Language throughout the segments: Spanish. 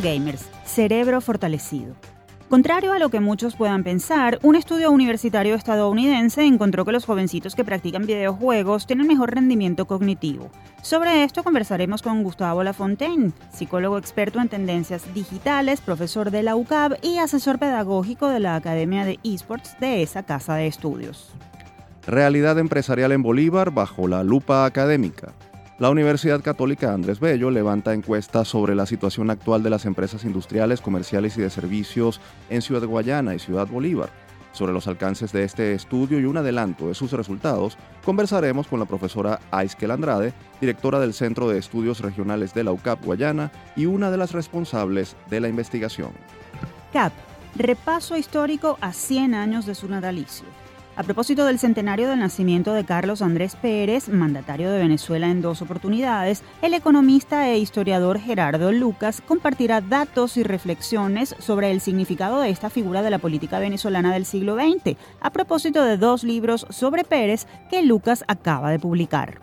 Gamers, cerebro fortalecido. Contrario a lo que muchos puedan pensar, un estudio universitario estadounidense encontró que los jovencitos que practican videojuegos tienen mejor rendimiento cognitivo. Sobre esto conversaremos con Gustavo Lafontaine, psicólogo experto en tendencias digitales, profesor de la UCAB y asesor pedagógico de la Academia de Esports de esa casa de estudios. Realidad empresarial en Bolívar bajo la lupa académica. La Universidad Católica Andrés Bello levanta encuestas sobre la situación actual de las empresas industriales, comerciales y de servicios en Ciudad Guayana y Ciudad Bolívar. Sobre los alcances de este estudio y un adelanto de sus resultados, conversaremos con la profesora Aiskel Andrade, directora del Centro de Estudios Regionales de la UCAP Guayana y una de las responsables de la investigación. CAP, repaso histórico a 100 años de su natalicio. A propósito del centenario del nacimiento de Carlos Andrés Pérez, mandatario de Venezuela en dos oportunidades, el economista e historiador Gerardo Lucas compartirá datos y reflexiones sobre el significado de esta figura de la política venezolana del siglo XX, a propósito de dos libros sobre Pérez que Lucas acaba de publicar.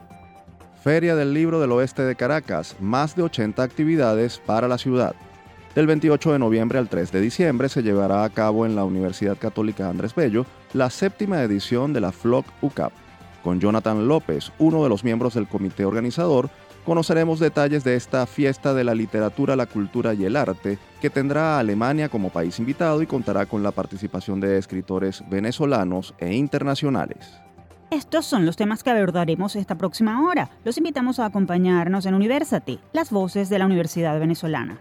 Feria del Libro del Oeste de Caracas, más de 80 actividades para la ciudad. Del 28 de noviembre al 3 de diciembre se llevará a cabo en la Universidad Católica Andrés Bello la séptima edición de la FLOC UCAP. Con Jonathan López, uno de los miembros del comité organizador, conoceremos detalles de esta fiesta de la literatura, la cultura y el arte que tendrá a Alemania como país invitado y contará con la participación de escritores venezolanos e internacionales. Estos son los temas que abordaremos esta próxima hora. Los invitamos a acompañarnos en Universate, las voces de la Universidad Venezolana.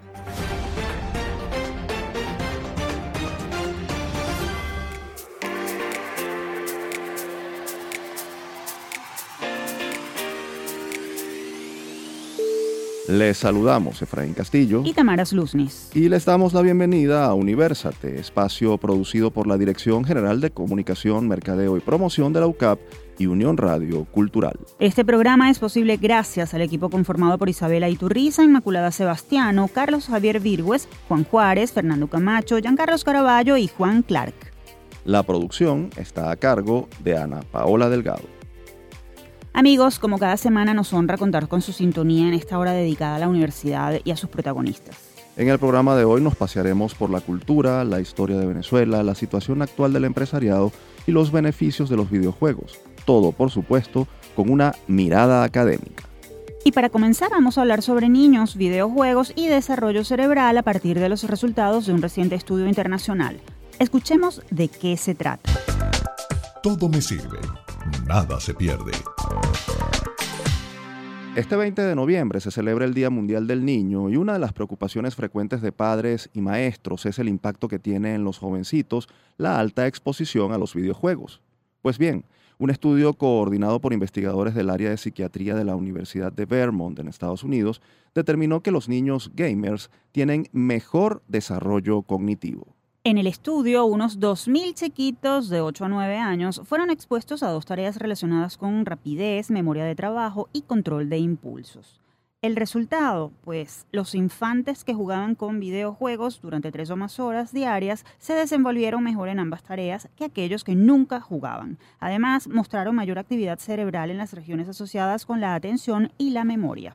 Les saludamos Efraín Castillo y Tamara Luznis. Y les damos la bienvenida a Universate, espacio producido por la Dirección General de Comunicación, Mercadeo y Promoción de la UCAP y Unión Radio Cultural. Este programa es posible gracias al equipo conformado por Isabela Iturriza, Inmaculada Sebastiano, Carlos Javier Virgües, Juan Juárez, Fernando Camacho, Giancarlos Caraballo y Juan Clark. La producción está a cargo de Ana Paola Delgado. Amigos, como cada semana nos honra contar con su sintonía en esta hora dedicada a la universidad y a sus protagonistas. En el programa de hoy nos pasearemos por la cultura, la historia de Venezuela, la situación actual del empresariado y los beneficios de los videojuegos. Todo, por supuesto, con una mirada académica. Y para comenzar vamos a hablar sobre niños, videojuegos y desarrollo cerebral a partir de los resultados de un reciente estudio internacional. Escuchemos de qué se trata. Todo me sirve nada se pierde. Este 20 de noviembre se celebra el Día Mundial del Niño y una de las preocupaciones frecuentes de padres y maestros es el impacto que tiene en los jovencitos la alta exposición a los videojuegos. Pues bien, un estudio coordinado por investigadores del área de psiquiatría de la Universidad de Vermont en Estados Unidos determinó que los niños gamers tienen mejor desarrollo cognitivo. En el estudio, unos 2.000 chiquitos de 8 a 9 años fueron expuestos a dos tareas relacionadas con rapidez, memoria de trabajo y control de impulsos. El resultado, pues los infantes que jugaban con videojuegos durante tres o más horas diarias se desenvolvieron mejor en ambas tareas que aquellos que nunca jugaban. Además, mostraron mayor actividad cerebral en las regiones asociadas con la atención y la memoria.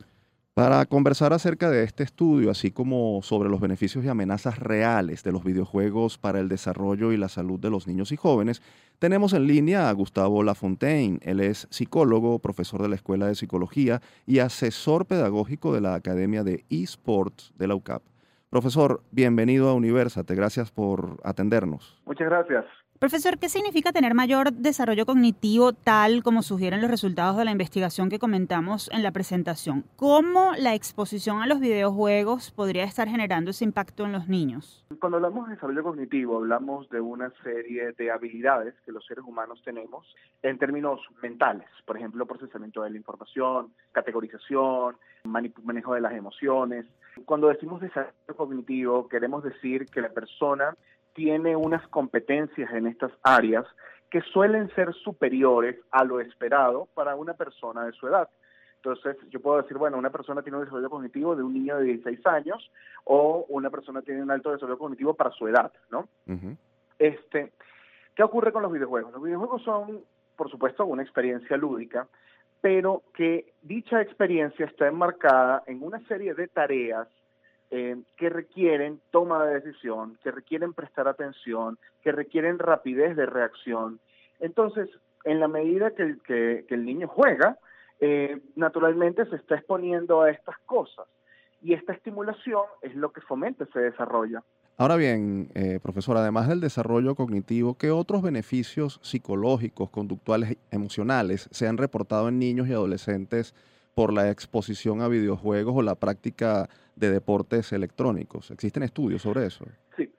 Para conversar acerca de este estudio, así como sobre los beneficios y amenazas reales de los videojuegos para el desarrollo y la salud de los niños y jóvenes, tenemos en línea a Gustavo Lafontaine. Él es psicólogo, profesor de la Escuela de Psicología y asesor pedagógico de la Academia de eSports de la UCAP. Profesor, bienvenido a Universate. Gracias por atendernos. Muchas gracias. Profesor, ¿qué significa tener mayor desarrollo cognitivo tal como sugieren los resultados de la investigación que comentamos en la presentación? ¿Cómo la exposición a los videojuegos podría estar generando ese impacto en los niños? Cuando hablamos de desarrollo cognitivo, hablamos de una serie de habilidades que los seres humanos tenemos en términos mentales, por ejemplo, procesamiento de la información, categorización, manejo de las emociones. Cuando decimos desarrollo cognitivo, queremos decir que la persona tiene unas competencias en estas áreas que suelen ser superiores a lo esperado para una persona de su edad. Entonces, yo puedo decir, bueno, una persona tiene un desarrollo cognitivo de un niño de 16 años o una persona tiene un alto desarrollo cognitivo para su edad, ¿no? Este, ¿qué ocurre con los videojuegos? Los videojuegos son, por supuesto, una experiencia lúdica, pero que dicha experiencia está enmarcada en una serie de tareas eh, que requieren toma de decisión, que requieren prestar atención, que requieren rapidez de reacción. Entonces, en la medida que el, niño juega, eh, naturalmente se está exponiendo a estas cosas y esta estimulación es lo que fomenta ese desarrollo. Ahora bien, eh, profesor, además del desarrollo cognitivo, ¿qué otros beneficios psicológicos, conductuales, emocionales se han reportado en niños y adolescentes por la exposición a videojuegos o la práctica de deportes electrónicos? ¿Existen estudios sobre eso? Sí,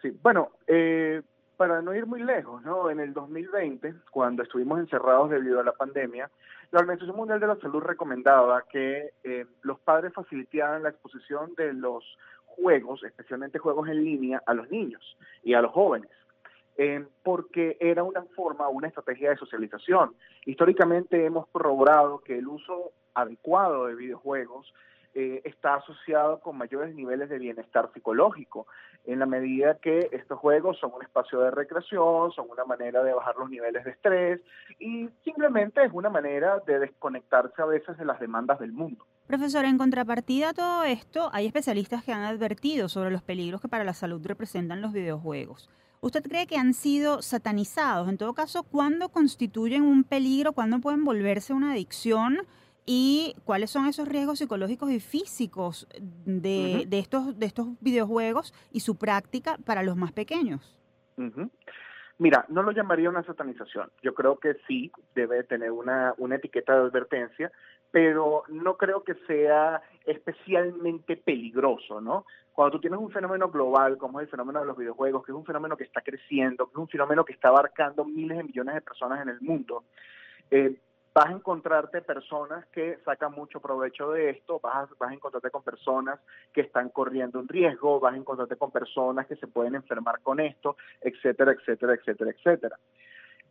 sí. Bueno, eh, para no ir muy lejos, ¿no? En el 2020, cuando estuvimos encerrados debido a la pandemia, la Organización Mundial de la Salud recomendaba que eh, los padres facilitaran la exposición de los juegos, especialmente juegos en línea, a los niños y a los jóvenes. Eh, porque era una forma, una estrategia de socialización. Históricamente hemos corroborado que el uso adecuado de videojuegos eh, está asociado con mayores niveles de bienestar psicológico, en la medida que estos juegos son un espacio de recreación, son una manera de bajar los niveles de estrés y simplemente es una manera de desconectarse a veces de las demandas del mundo. Profesor, en contrapartida a todo esto, hay especialistas que han advertido sobre los peligros que para la salud representan los videojuegos. ¿Usted cree que han sido satanizados? En todo caso, ¿cuándo constituyen un peligro? ¿Cuándo pueden volverse una adicción? Y cuáles son esos riesgos psicológicos y físicos de, estos, de estos videojuegos y su práctica para los más pequeños. Mira, no lo llamaría una satanización. Yo creo que sí debe tener una, una etiqueta de advertencia, pero no creo que sea especialmente peligroso, ¿no? Cuando tú tienes un fenómeno global como es el fenómeno de los videojuegos, que es un fenómeno que está creciendo, que es un fenómeno que está abarcando miles de millones de personas en el mundo, eh, vas a encontrarte personas que sacan mucho provecho de esto, vas a, vas a encontrarte con personas que están corriendo un riesgo, vas a encontrarte con personas que se pueden enfermar con esto, etcétera, etcétera, etcétera, etcétera.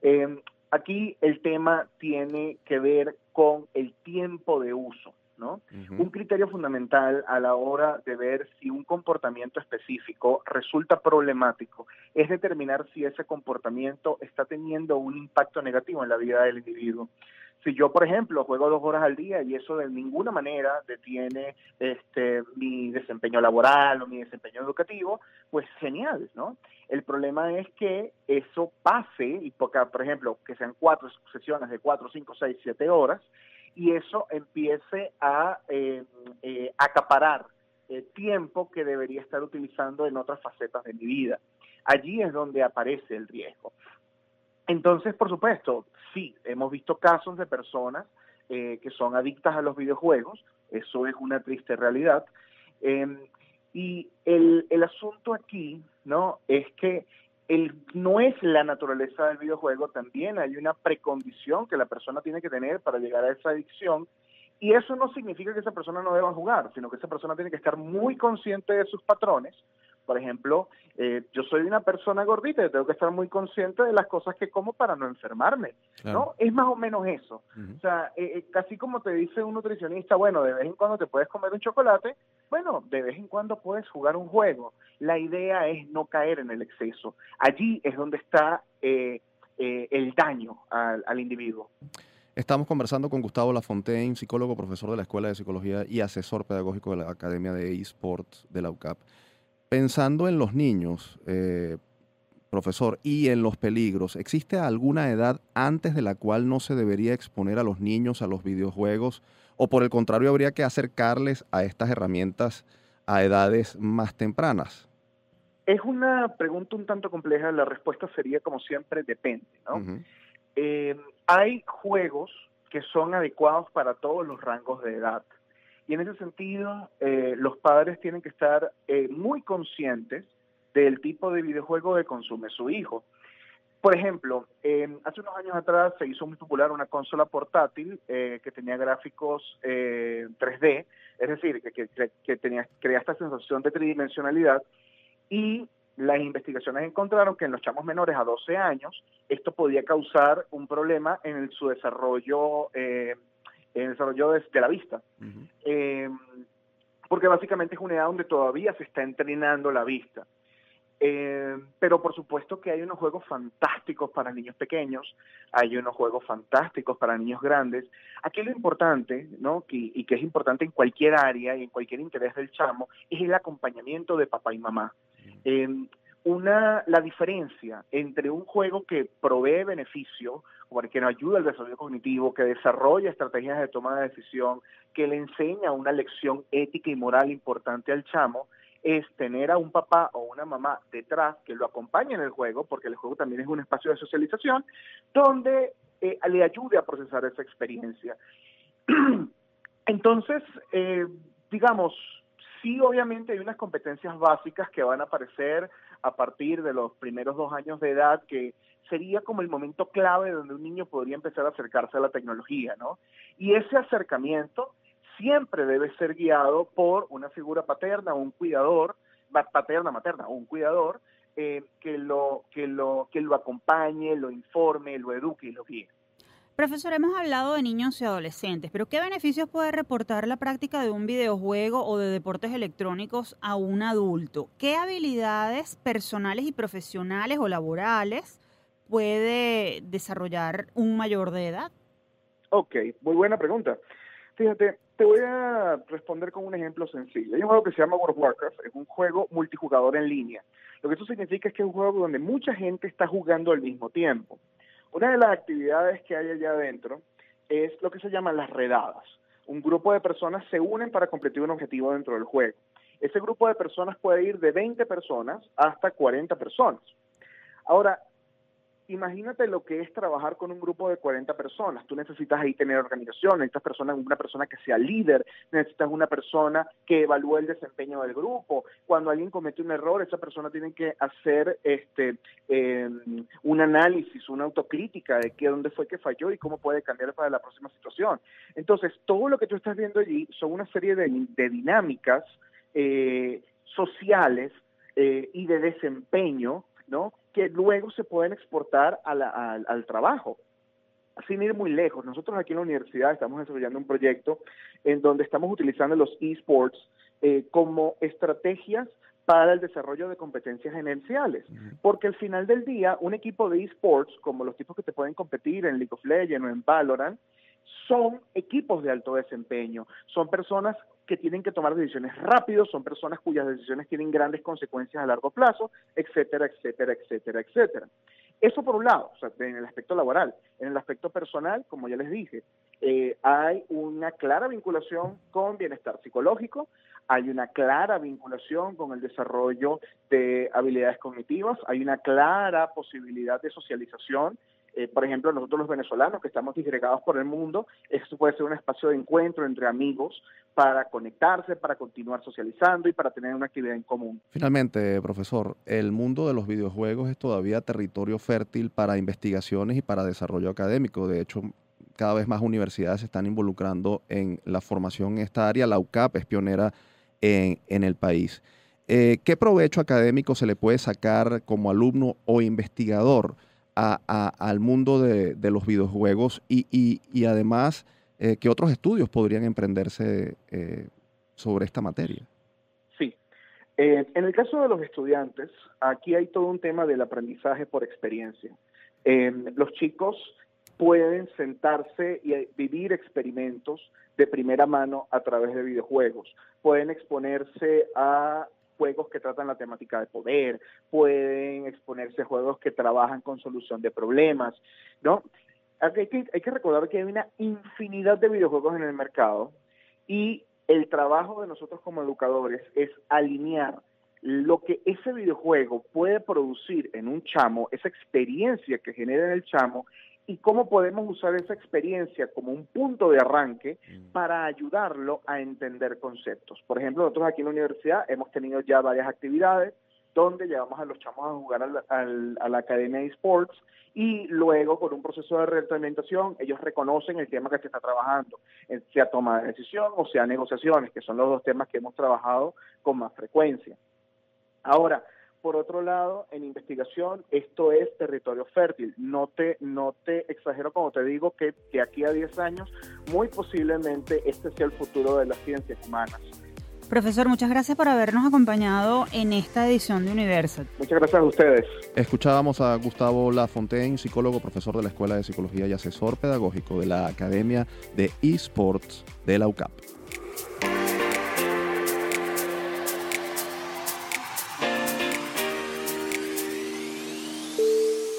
Em, aquí el tema tiene que ver con el tiempo de uso. ¿no? Un criterio fundamental a la hora de ver si un comportamiento específico resulta problemático es determinar si ese comportamiento está teniendo un impacto negativo en la vida del individuo. Si yo, por ejemplo, juego dos horas al día y eso de ninguna manera detiene este, mi desempeño laboral o mi desempeño educativo, pues genial, ¿no? El problema es que eso pase, y por ejemplo, que sean cuatro sesiones de cuatro, cinco, seis, siete horas, y eso empiece a eh, eh, acaparar el tiempo que debería estar utilizando en otras facetas de mi vida. Allí es donde aparece el riesgo. Entonces, por supuesto, sí, hemos visto casos de personas eh, que son adictas a los videojuegos, eso es una triste realidad. Em, y el, el, asunto aquí, ¿no? Es que el, no es la naturaleza del videojuego, también hay una precondición que la persona tiene que tener para llegar a esa adicción. Y eso no significa que esa persona no deba jugar, sino que esa persona tiene que estar muy consciente de sus patrones por ejemplo, eh, yo soy una persona gordita y tengo que estar muy consciente de las cosas que como para no enfermarme, ¿no? Es más o menos eso. O sea, eh, eh, casi como te dice un nutricionista, bueno, de vez en cuando te puedes comer un chocolate, bueno, de vez en cuando puedes jugar un juego. La idea es no caer en el exceso. Allí es donde está el daño al, al individuo. Estamos conversando con Gustavo Lafontaine, psicólogo, profesor de la Escuela de Psicología y asesor pedagógico de la Academia de eSports de la UCAP. Pensando en los niños, eh, profesor, y en los peligros, ¿existe alguna edad antes de la cual no se debería exponer a los niños a los videojuegos? ¿O por el contrario habría que acercarles a estas herramientas a edades más tempranas? Es una pregunta un tanto compleja, la respuesta sería como siempre depende. Eh, hay juegos que son adecuados para todos los rangos de edad. Y en ese sentido, eh, los padres tienen que estar eh, muy conscientes del tipo de videojuego que consume su hijo. Por ejemplo, hace unos años atrás se hizo muy popular una consola portátil eh, que tenía gráficos 3D, es decir, que, que, tenía, crea esta sensación de tridimensionalidad y las investigaciones encontraron que en los chamos menores a 12 años esto podía causar un problema en su desarrollo en el desarrollo de, la vista. Eh, porque básicamente es una edad donde todavía se está entrenando la vista. Eh, pero por supuesto que hay unos juegos fantásticos para niños pequeños, hay unos juegos fantásticos para niños grandes. Aquí lo importante, ¿no? y que es importante en cualquier área y en cualquier interés del chamo, es el acompañamiento de papá y mamá. Eh, una, la diferencia entre un juego que provee beneficio, que nos ayuda al desarrollo cognitivo, que desarrolla estrategias de toma de decisión, que le enseña una lección ética y moral importante al chamo, es tener a un papá o una mamá detrás que lo acompañe en el juego, porque el juego también es un espacio de socialización, donde eh, le ayude a procesar esa experiencia. Entonces, eh, digamos, sí obviamente hay unas competencias básicas que van a aparecer a partir de los primeros dos años de edad, que sería como el momento clave donde un niño podría empezar a acercarse a la tecnología, ¿no? Y ese acercamiento siempre debe ser guiado por una figura paterna un cuidador, paterna, materna, un cuidador, eh, que, lo, que, lo, que lo acompañe, lo informe, lo eduque y lo guíe. Profesor, hemos hablado de niños y adolescentes, pero ¿qué beneficios puede reportar la práctica de un videojuego o de deportes electrónicos a un adulto? ¿Qué habilidades personales y profesionales o laborales puede desarrollar un mayor de edad? Ok, muy buena pregunta. Fíjate, te voy a responder con un ejemplo sencillo. Hay un juego que se llama World of Warcraft, es un juego multijugador en línea. Lo que eso significa es que es un juego donde mucha gente está jugando al mismo tiempo. Una de las actividades que hay allá adentro es lo que se llaman las redadas. Un grupo de personas se unen para completar un objetivo dentro del juego. Ese grupo de personas puede ir de 20 personas hasta 40 personas. Ahora, imagínate lo que es trabajar con un grupo de 40 personas. Tú necesitas ahí tener organización, necesitas persona, una persona que sea líder, necesitas una persona que evalúe el desempeño del grupo. Cuando alguien comete un error, esa persona tiene que hacer este em, un análisis, una autocrítica de qué, dónde fue que falló y cómo puede cambiar para la próxima situación. Entonces, todo lo que tú estás viendo allí son una serie de, dinámicas eh, sociales eh, y de desempeño, ¿no? Que luego se pueden exportar al trabajo. Sin ir muy lejos, nosotros aquí en la universidad estamos desarrollando un proyecto en donde estamos utilizando los esports eh, como estrategias para el desarrollo de competencias gerenciales. Porque al final del día, un equipo de esports, como los tipos que te pueden competir en League of Legends o en Valorant, son equipos de alto desempeño, son personas que tienen que tomar decisiones rápido, son personas cuyas decisiones tienen grandes consecuencias a largo plazo, etcétera, etcétera, etcétera, etcétera. Eso por un lado, en el aspecto laboral. En el aspecto personal, como ya les dije, eh, hay una clara vinculación con bienestar psicológico, hay una clara vinculación con el desarrollo de habilidades cognitivas, hay una clara posibilidad de socialización eh, por ejemplo, nosotros los venezolanos que estamos disgregados por el mundo, esto puede ser un espacio de encuentro entre amigos para conectarse, para continuar socializando y para tener una actividad en común. Finalmente, profesor, el mundo de los videojuegos es todavía territorio fértil para investigaciones y para desarrollo académico. De hecho, cada vez más universidades se están involucrando en la formación en esta área. La UCAP es pionera en, el país. Eh, ¿Qué provecho académico se le puede sacar como alumno o investigador al mundo de, los videojuegos y, además eh, qué otros estudios podrían emprenderse eh, sobre esta materia. Sí, eh, en el caso de los estudiantes, aquí hay todo un tema del aprendizaje por experiencia. los chicos pueden sentarse y vivir experimentos de primera mano a través de videojuegos. Pueden exponerse a juegos que tratan la temática de poder, pueden exponerse juegos que trabajan con solución de problemas, ¿no? Hay que, hay que recordar que hay una infinidad de videojuegos en el mercado y el trabajo de nosotros como educadores es alinear lo que ese videojuego puede producir en un chamo, esa experiencia que genera en el chamo, y cómo podemos usar esa experiencia como un punto de arranque mm. para ayudarlo a entender conceptos. Por ejemplo, nosotros aquí en la universidad hemos tenido ya varias actividades donde llevamos a los chamos a jugar a la Academia de Sports y luego con un proceso de retroalimentación ellos reconocen el tema que se está trabajando, eh, sea toma de decisión o sea negociaciones, que son los dos temas que hemos trabajado con más frecuencia. Ahora, por otro lado, en investigación, esto es territorio fértil. No te, no te exagero como te digo que de aquí a 10 años, muy posiblemente este sea el futuro de las ciencias humanas. Profesor, muchas gracias por habernos acompañado en esta edición de Universal. Muchas gracias a ustedes. Escuchábamos a Gustavo Lafontaine, psicólogo, profesor de la Escuela de Psicología y asesor pedagógico de la Academia de eSports de la UCAP.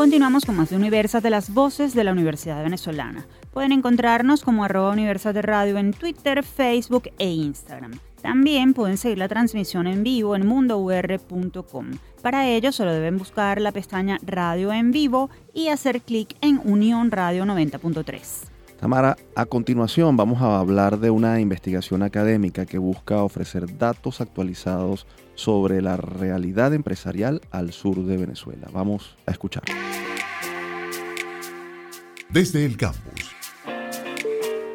Continuamos con más de Universas de las voces de la Universidad Venezolana. Pueden encontrarnos como arroba Universas de Radio en Twitter, Facebook e Instagram. También pueden seguir la transmisión en vivo en mundour.com. Para ello solo deben buscar la pestaña Radio en vivo y hacer clic en Unión Radio 90.3. Tamara, a continuación vamos a hablar de una investigación académica que busca ofrecer datos actualizados sobre la realidad empresarial al sur de Venezuela. Vamos a escuchar. Desde el campus.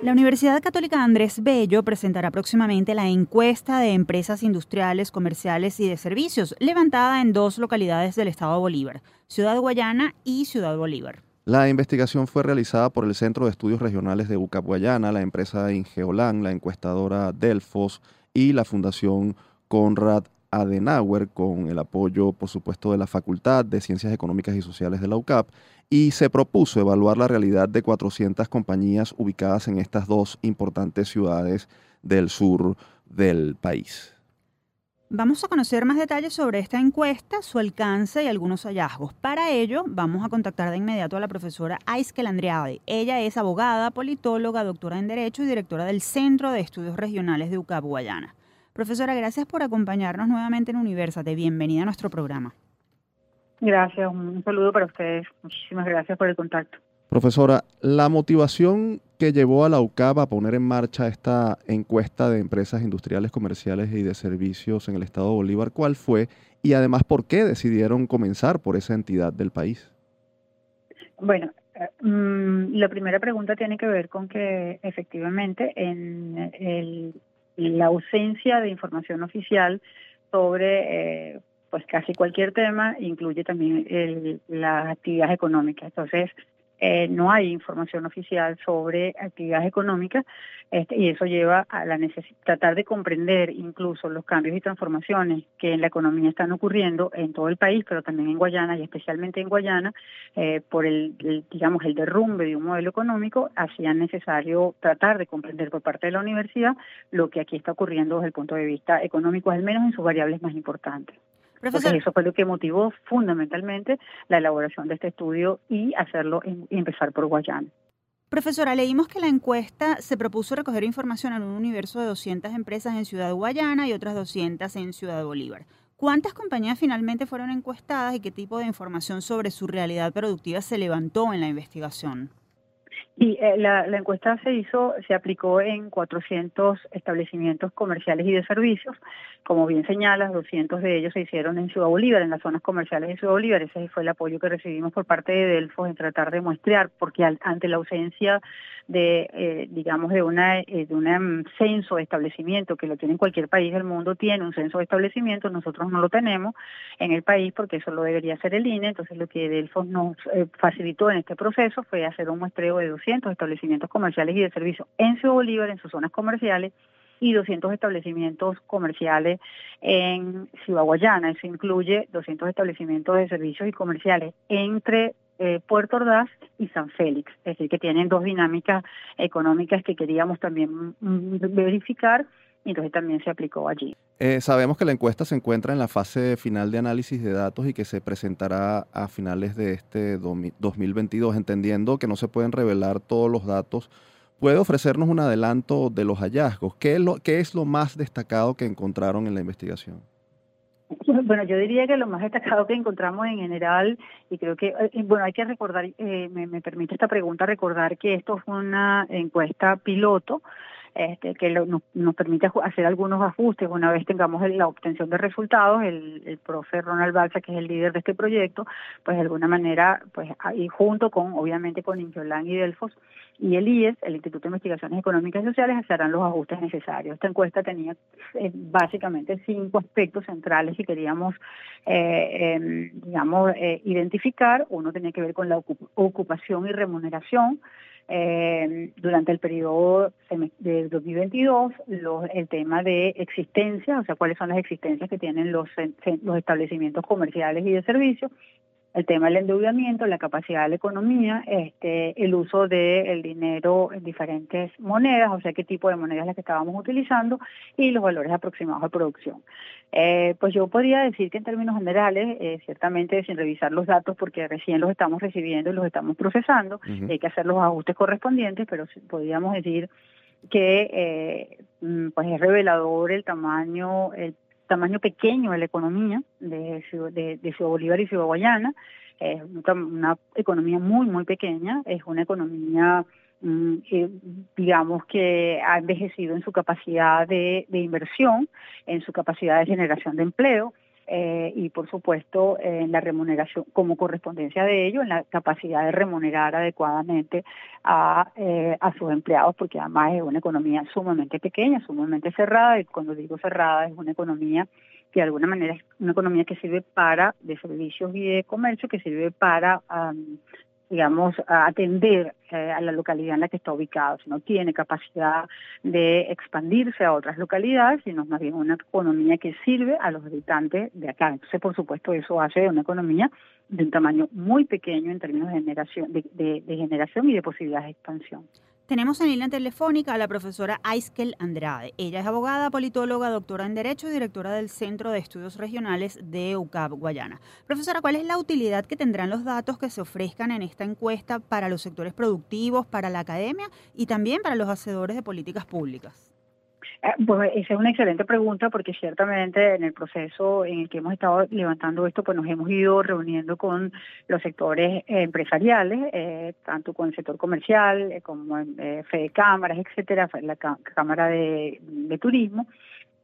La Universidad Católica Andrés Bello presentará próximamente la encuesta de empresas industriales, comerciales y de servicios, levantada en dos localidades del estado de Bolívar, Ciudad Guayana y Ciudad Bolívar. La investigación fue realizada por el Centro de Estudios Regionales de UCAP Guayana, la empresa Ingeolan, la encuestadora Delfos y la Fundación Conrad Adenauer, con el apoyo, por supuesto, de la Facultad de Ciencias Económicas y Sociales de la UCAP, y se propuso evaluar la realidad de 400 compañías ubicadas en estas dos importantes ciudades del sur del país. Vamos a conocer más detalles sobre esta encuesta, su alcance y algunos hallazgos. Para ello, vamos a contactar de inmediato a la profesora Aiskel Andreade. Ella es abogada, politóloga, doctora en Derecho y directora del Centro de Estudios Regionales de UCAP Guayana. Profesora, gracias por acompañarnos nuevamente en Universate. Bienvenida a nuestro programa. Gracias, un saludo para ustedes. Muchísimas gracias por el contacto. Profesora, la motivación que llevó a la UCAP a poner en marcha esta encuesta de empresas industriales, comerciales y de servicios en el estado de Bolívar, ¿cuál fue? Y además, ¿por qué decidieron comenzar por esa entidad del país? Bueno, eh, mm, la primera pregunta tiene que ver con que efectivamente en la ausencia de información oficial sobre eh, pues casi cualquier tema incluye también el, las actividades económicas. Entonces, eh, no hay información oficial sobre actividades económicas este, y eso lleva a la necesidad tratar de comprender incluso los cambios y transformaciones que en la economía están ocurriendo en todo el país, pero también en Guayana y especialmente en Guayana eh, por el, digamos el derrumbe de un modelo económico hacía necesario tratar de comprender por parte de la universidad lo que aquí está ocurriendo desde el punto de vista económico, al menos en sus variables más importantes eso fue lo que motivó fundamentalmente la elaboración de este estudio y hacerlo y empezar por Guayana. Profesora, leímos que la encuesta se propuso recoger información en un universo de 200 empresas en Ciudad Guayana y otras 200 en Ciudad Bolívar. ¿Cuántas compañías finalmente fueron encuestadas y qué tipo de información sobre su realidad productiva se levantó en la investigación? Y eh, la, encuesta se hizo, se aplicó en 400 establecimientos comerciales y de servicios. Como bien señalas, 200 de ellos se hicieron en Ciudad Bolívar, en las zonas comerciales de Ciudad Bolívar. Ese fue el apoyo que recibimos por parte de Delfos en tratar de muestrear, porque ante la ausencia de, eh, digamos, de una eh, de un censo de establecimiento que lo tiene en cualquier país del mundo, tiene un censo de establecimiento, nosotros no lo tenemos en el país porque eso lo debería hacer el INE. Entonces, lo que Delfos nos facilitó en este proceso fue hacer un muestreo de 200 establecimientos comerciales y de servicio en Ciudad Bolívar, en sus zonas comerciales, y 200 establecimientos comerciales en Ciudad Guayana. Eso incluye 200 establecimientos de servicios y comerciales entre eh, Puerto Ordaz y San Félix. Es decir, que tienen dos dinámicas económicas que queríamos también mm, verificar y entonces también se aplicó allí. Eh, sabemos que la encuesta se encuentra en la fase final de análisis de datos y que se presentará a finales de este 2022, entendiendo que no se pueden revelar todos los datos. ¿Puede ofrecernos un adelanto de los hallazgos? ¿Qué es lo, qué es lo más destacado que encontraron en la investigación? Bueno, yo diría que lo más destacado que encontramos en general, y creo que, eh, bueno, hay que recordar, eh, me, me, permite esta pregunta recordar que esto fue una encuesta piloto este, que nos, permite hacer algunos ajustes una vez tengamos la obtención de resultados. El, el profe Ronald Balsa, que es el líder de este proyecto, pues de alguna manera, pues ahí junto con, obviamente, con Ingeolán y Delfos y el IES, el Instituto de Investigaciones Económicas y Sociales, harán los ajustes necesarios. Esta encuesta tenía eh, básicamente cinco aspectos centrales que queríamos, eh, em, digamos, eh, identificar. Uno tenía que ver con la ocupación y remuneración eh, durante el periodo de 2022 el tema de existencia, o sea, cuáles son las existencias que tienen los, los establecimientos comerciales y de servicios, el tema del endeudamiento, la capacidad de la economía, este, el uso del dinero en diferentes monedas, o sea, qué tipo de monedas las que estábamos utilizando y los valores aproximados de producción. Eh, pues yo podría decir que en términos generales, eh, ciertamente sin revisar los datos porque recién los estamos recibiendo y los estamos procesando, hay que hacer los ajustes correspondientes, pero podríamos decir que eh, mm, pues es revelador el tamaño, el tamaño pequeño de la economía de, de, de Ciudad Bolívar y Ciudad Guayana. Es una, economía muy, muy pequeña, es una economía, mm, digamos, que ha envejecido en su capacidad de, de inversión, en su capacidad de generación de empleo, eh, y por supuesto en la remuneración como correspondencia de ello, en la capacidad de remunerar adecuadamente a, eh, a sus empleados, porque además es una economía sumamente pequeña, sumamente cerrada, y cuando digo cerrada es una economía que de alguna manera es una economía que sirve para, de servicios y de comercio, que sirve para digamos, atender eh, a la localidad en la que está ubicado. Si no tiene capacidad de expandirse a otras localidades, sino más bien una economía que sirve a los habitantes de acá. Entonces, por supuesto, eso hace de una economía de un tamaño muy pequeño en términos de generación, de generación y de posibilidades de expansión. Tenemos en línea telefónica a la profesora Aiskel Andrade. Ella es abogada, politóloga, doctora en Derecho y directora del Centro de Estudios Regionales de UCAP Guayana. Profesora, ¿cuál es la utilidad que tendrán los datos que se ofrezcan en esta encuesta para los sectores productivos, para la academia y también para los hacedores de políticas públicas? Eh, pues esa es una excelente pregunta porque ciertamente en el proceso en el que hemos estado levantando esto, pues nos hemos ido reuniendo con los sectores empresariales, eh, tanto con el sector comercial eh, como eh, Fede Cámaras, etcétera, la Cámara de Turismo,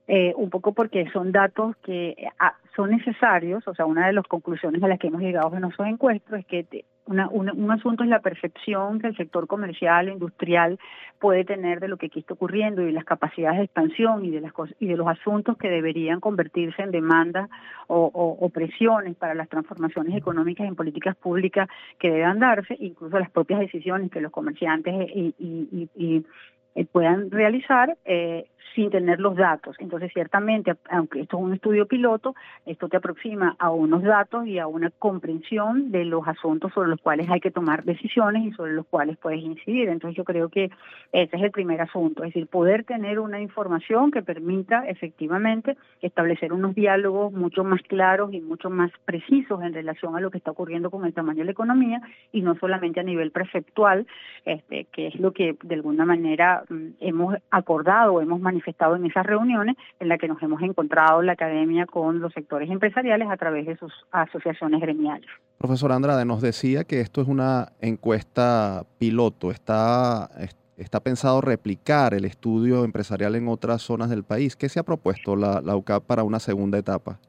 eh, un poco porque son datos que ah, son necesarios, o sea, una de las conclusiones a las que hemos llegado en nuestros encuestos es que un asunto es la percepción que el sector comercial, industrial puede tener de lo que aquí está ocurriendo y las capacidades de expansión y de las y de los asuntos que deberían convertirse en demandas o, presiones para las transformaciones económicas en políticas públicas que deban darse, incluso las propias decisiones que los comerciantes y, y eh, puedan realizar eh, sin tener los datos. Entonces, ciertamente, aunque esto es un estudio piloto, esto te aproxima a unos datos y a una comprensión de los asuntos sobre los cuales hay que tomar decisiones y sobre los cuales puedes incidir. Entonces, yo creo que ese es el primer asunto, es decir, poder tener una información que permita efectivamente establecer unos diálogos mucho más claros y mucho más precisos en relación a lo que está ocurriendo con el tamaño de la economía y no solamente a nivel preceptual, este, que es lo que de alguna manera hemos acordado, hemos manifestado estado en esas reuniones en las que nos hemos encontrado la academia con los sectores empresariales a través de sus asociaciones gremiales. Profesor Andrade, nos decía que esto es una encuesta piloto, está, está pensado replicar el estudio empresarial en otras zonas del país. ¿Qué se ha propuesto la, la UCAP para una segunda etapa?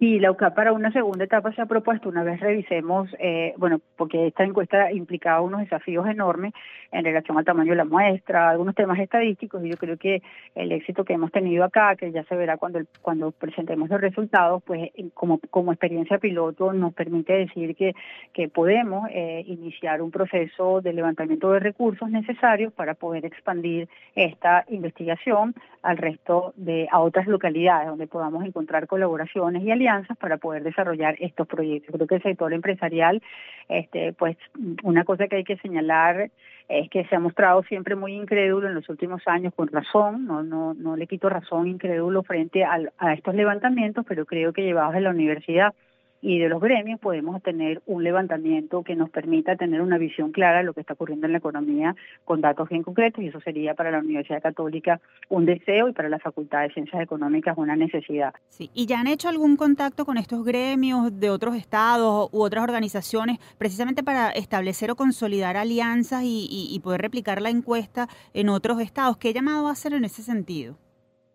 Y la UCAP para una segunda etapa se ha propuesto, una vez revisemos, eh, bueno, porque esta encuesta implicaba unos desafíos enormes en relación al tamaño de la muestra, algunos temas estadísticos, y yo creo que el éxito que hemos tenido acá, que ya se verá cuando, cuando presentemos los resultados, pues como, como experiencia piloto nos permite decir que, que podemos eh, iniciar un proceso de levantamiento de recursos necesarios para poder expandir esta investigación al resto de, a otras localidades donde podamos encontrar colaboraciones y para poder desarrollar estos proyectos. Creo que el sector empresarial, este, pues una cosa que hay que señalar es que se ha mostrado siempre muy incrédulo en los últimos años, con razón, no, no, no le quito razón incrédulo frente a, a estos levantamientos, pero creo que llevados a la universidad y de los gremios podemos tener un levantamiento que nos permita tener una visión clara de lo que está ocurriendo en la economía con datos bien concretos y eso sería para la Universidad Católica un deseo y para la Facultad de Ciencias Económicas una necesidad. Sí, ¿y ya han hecho algún contacto con estos gremios de otros estados u otras organizaciones precisamente para establecer o consolidar alianzas y, y poder replicar la encuesta en otros estados? ¿Qué llamado a hacer en ese sentido?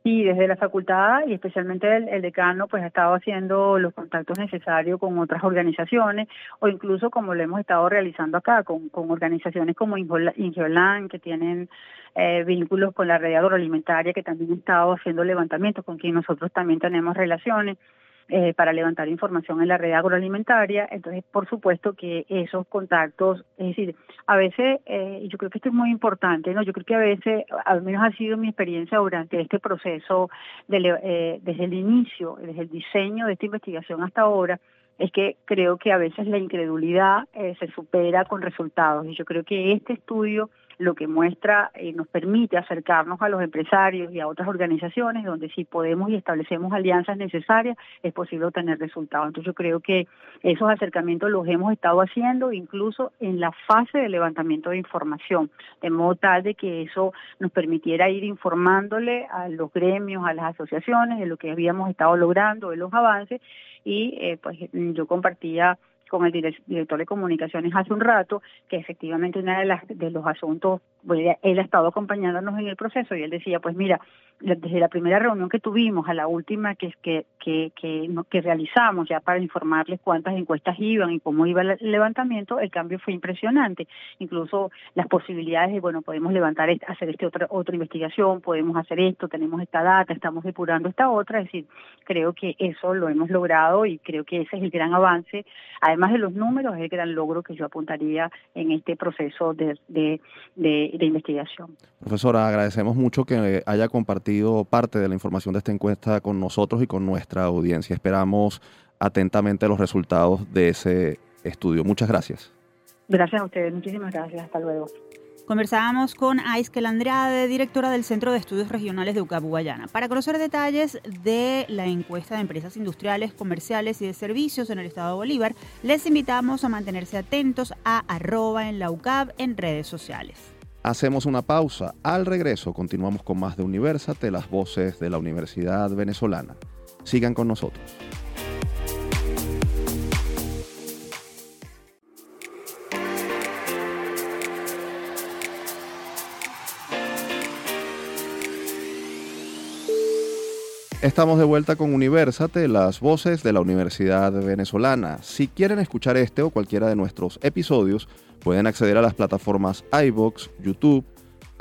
Y desde la facultad y especialmente el, decano pues ha estado haciendo los contactos necesarios con otras organizaciones o incluso como lo hemos estado realizando acá con, organizaciones como Ingiolan que tienen eh, vínculos con la red agroalimentaria que también ha estado haciendo levantamientos con quien nosotros también tenemos relaciones eh, para levantar información en la red agroalimentaria. Entonces, por supuesto que esos contactos, es decir, a veces, eh, yo creo que esto es muy importante, ¿no? Yo creo que a veces, al menos ha sido mi experiencia durante este proceso, de, desde el inicio, desde el diseño de esta investigación hasta ahora, es que creo que a veces la incredulidad se supera con resultados. Y yo creo que este estudio lo que muestra eh, nos permite acercarnos a los empresarios y a otras organizaciones donde si podemos y establecemos alianzas necesarias es posible obtener resultados. Entonces yo creo que esos acercamientos los hemos estado haciendo incluso en la fase de levantamiento de información, de modo tal de que eso nos permitiera ir informándole a los gremios, a las asociaciones de lo que habíamos estado logrando, de los avances y eh, pues yo compartía con el director de comunicaciones hace un rato, que efectivamente una de, de los asuntos, pues, él ha estado acompañándonos en el proceso y él decía, pues mira, desde la primera reunión que tuvimos a la última que, que, que, realizamos ya para informarles cuántas encuestas iban y cómo iba el levantamiento, el cambio fue impresionante. Incluso las posibilidades de, bueno, podemos levantar, hacer esta otra, otra investigación, podemos hacer esto, tenemos esta data, estamos depurando esta otra, es decir, creo que eso lo hemos logrado y creo que ese es el gran avance. Además de los números, es el gran logro que yo apuntaría en este proceso de, de, de investigación. Profesora, agradecemos mucho que haya compartido parte de la información de esta encuesta con nosotros y con nuestra audiencia. Esperamos atentamente los resultados de ese estudio. Muchas gracias. Gracias a ustedes, muchísimas gracias. Hasta luego. Conversábamos con Aiskel Andrade, directora del Centro de Estudios Regionales de UCAP Guayana, para conocer detalles de la encuesta de empresas industriales, comerciales y de servicios en el Estado de Bolívar. Les invitamos a mantenerse atentos a arroba en la UCAP en redes sociales. Hacemos una pausa. Al regreso continuamos con más de Universate, las voces de la Universidad Venezolana. Sigan con nosotros. Estamos de vuelta con Universate, las voces de la Universidad Venezolana. Si quieren escuchar este o cualquiera de nuestros episodios, pueden acceder a las plataformas iBox, YouTube,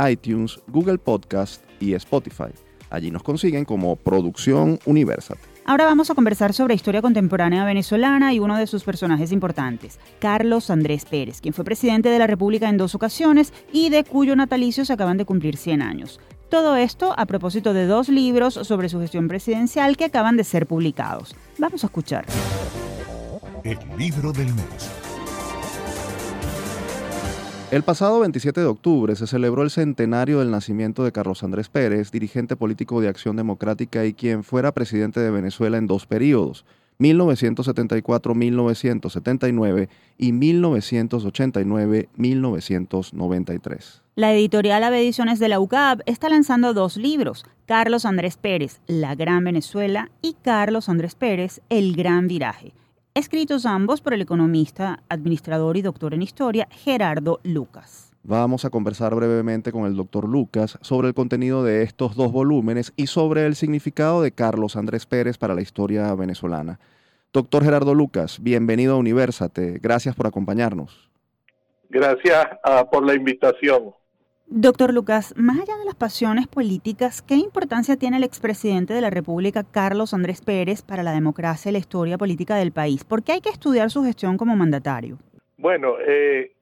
iTunes, Google Podcast y Spotify. Allí nos consiguen como Producción Universate. Ahora vamos a conversar sobre historia contemporánea venezolana y uno de sus personajes importantes, Carlos Andrés Pérez, quien fue presidente de la República en dos ocasiones y de cuyo natalicio se acaban de cumplir 100 años. Todo esto a propósito de dos libros sobre su gestión presidencial que acaban de ser publicados. Vamos a escuchar. El libro del mes. El pasado 27 de octubre se celebró el centenario del nacimiento de Carlos Andrés Pérez, dirigente político de Acción Democrática y quien fuera presidente de Venezuela en dos periodos, 1974-1979 y 1989-1993. La editorial Ave Ediciones de la UCAP está lanzando dos libros, Carlos Andrés Pérez, La Gran Venezuela y Carlos Andrés Pérez, El Gran Viraje, escritos ambos por el economista, administrador y doctor en historia Gerardo Lucas. Vamos a conversar brevemente con el doctor Lucas sobre el contenido de estos dos volúmenes y sobre el significado de Carlos Andrés Pérez para la historia venezolana. Doctor Gerardo Lucas, bienvenido a Universate. Gracias por acompañarnos. Gracias ah, por la invitación. Doctor Lucas, más allá de las pasiones políticas, ¿qué importancia tiene el expresidente de la República, Carlos Andrés Pérez, para la democracia y la historia política del país? ¿Por qué hay que estudiar su gestión como mandatario? Bueno, eh,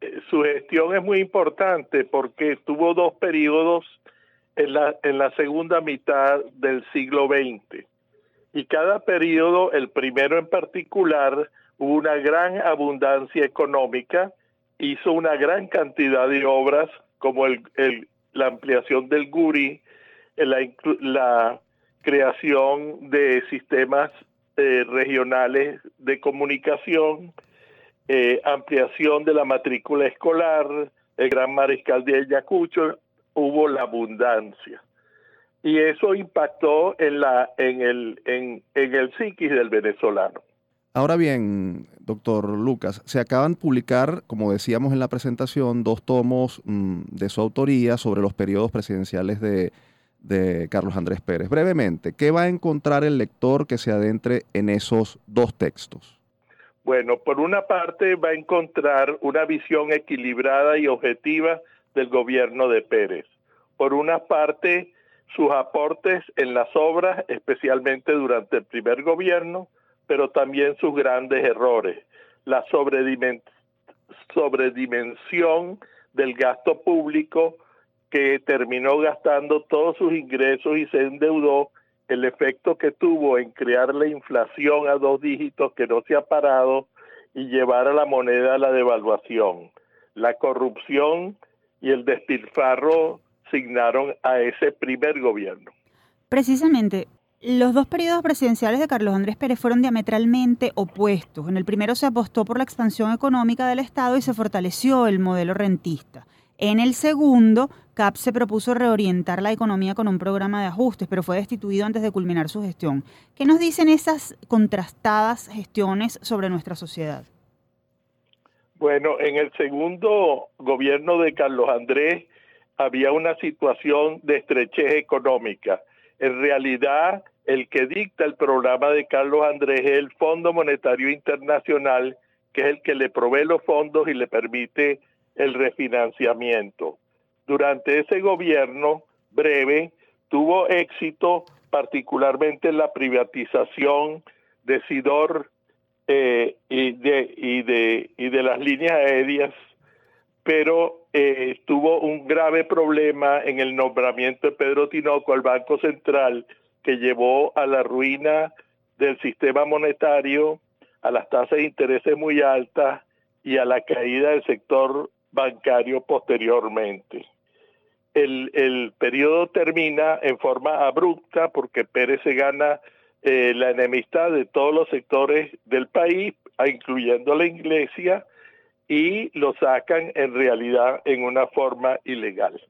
eh, su gestión es muy importante porque tuvo dos periodos en la, en la segunda mitad del siglo XX. Y cada periodo, el primero en particular, hubo una gran abundancia económica, hizo una gran cantidad de obras como el, la ampliación del GURI, la, la creación de sistemas eh, regionales de comunicación, eh, ampliación de la matrícula escolar, el Gran Mariscal de Ayacucho, hubo la abundancia. Y eso impactó en, la, en, el, en, en el psiquis del venezolano. Ahora bien, doctor Lucas, se acaban de publicar, como decíamos en la presentación, dos tomos mm, de su autoría sobre los periodos presidenciales de, de Carlos Andrés Pérez. Brevemente, ¿qué va a encontrar el lector que se adentre en esos dos textos? Bueno, por una parte va a encontrar una visión equilibrada y objetiva del gobierno de Pérez. Por una parte, sus aportes en las obras, especialmente durante el primer gobierno, pero también sus grandes errores, la sobredimensión del gasto público que terminó gastando todos sus ingresos y se endeudó, el efecto que tuvo en crear la inflación a dos dígitos que no se ha parado y llevar a la moneda a la devaluación. La corrupción y el despilfarro signaron a ese primer gobierno. Precisamente, los dos periodos presidenciales de Carlos Andrés Pérez fueron diametralmente opuestos. En el primero se apostó por la expansión económica del Estado y se fortaleció el modelo rentista. En el segundo, CAP se propuso reorientar la economía con un programa de ajustes, pero fue destituido antes de culminar su gestión. ¿Qué nos dicen esas contrastadas gestiones sobre nuestra sociedad? Bueno, en el segundo gobierno de Carlos Andrés había una situación de estrechez económica. En realidad, el que dicta el programa de Carlos Andrés es el Fondo Monetario Internacional, que es el que le provee los fondos y le permite el refinanciamiento. Durante ese gobierno breve tuvo éxito particularmente en la privatización de Sidor eh, y, de, y, de, las líneas aéreas, pero eh, tuvo un grave problema en el nombramiento de Pedro Tinoco al Banco Central que llevó a la ruina del sistema monetario, a las tasas de intereses muy altas y a la caída del sector bancario posteriormente. El, el periodo termina en forma abrupta porque Pérez se gana eh, la enemistad de todos los sectores del país, incluyendo la iglesia, y lo sacan en realidad en una forma ilegal.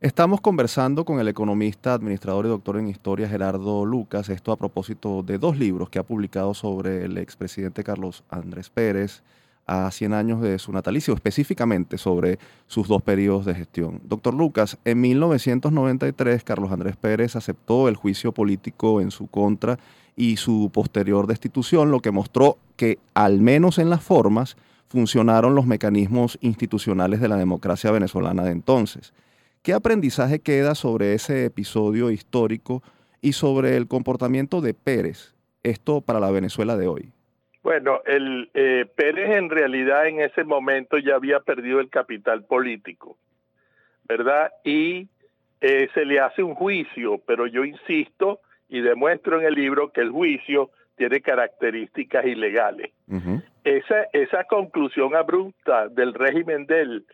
Estamos conversando con el economista, administrador y doctor en historia Gerardo Lucas, esto a propósito de dos libros que ha publicado sobre el expresidente Carlos Andrés Pérez a 100 años de su natalicio, específicamente sobre sus dos periodos de gestión. Doctor Lucas, en 1993 Carlos Andrés Pérez aceptó el juicio político en su contra y su posterior destitución, lo que mostró que, al menos en las formas, funcionaron los mecanismos institucionales de la democracia venezolana de entonces. ¿Qué aprendizaje queda sobre ese episodio histórico y sobre el comportamiento de Pérez, esto para la Venezuela de hoy? Bueno, el eh, Pérez en realidad en ese momento ya había perdido el capital político, ¿verdad? Y eh, se le hace un juicio, pero yo insisto y demuestro en el libro que el juicio tiene características ilegales. esa, esa conclusión abrupta del régimen de él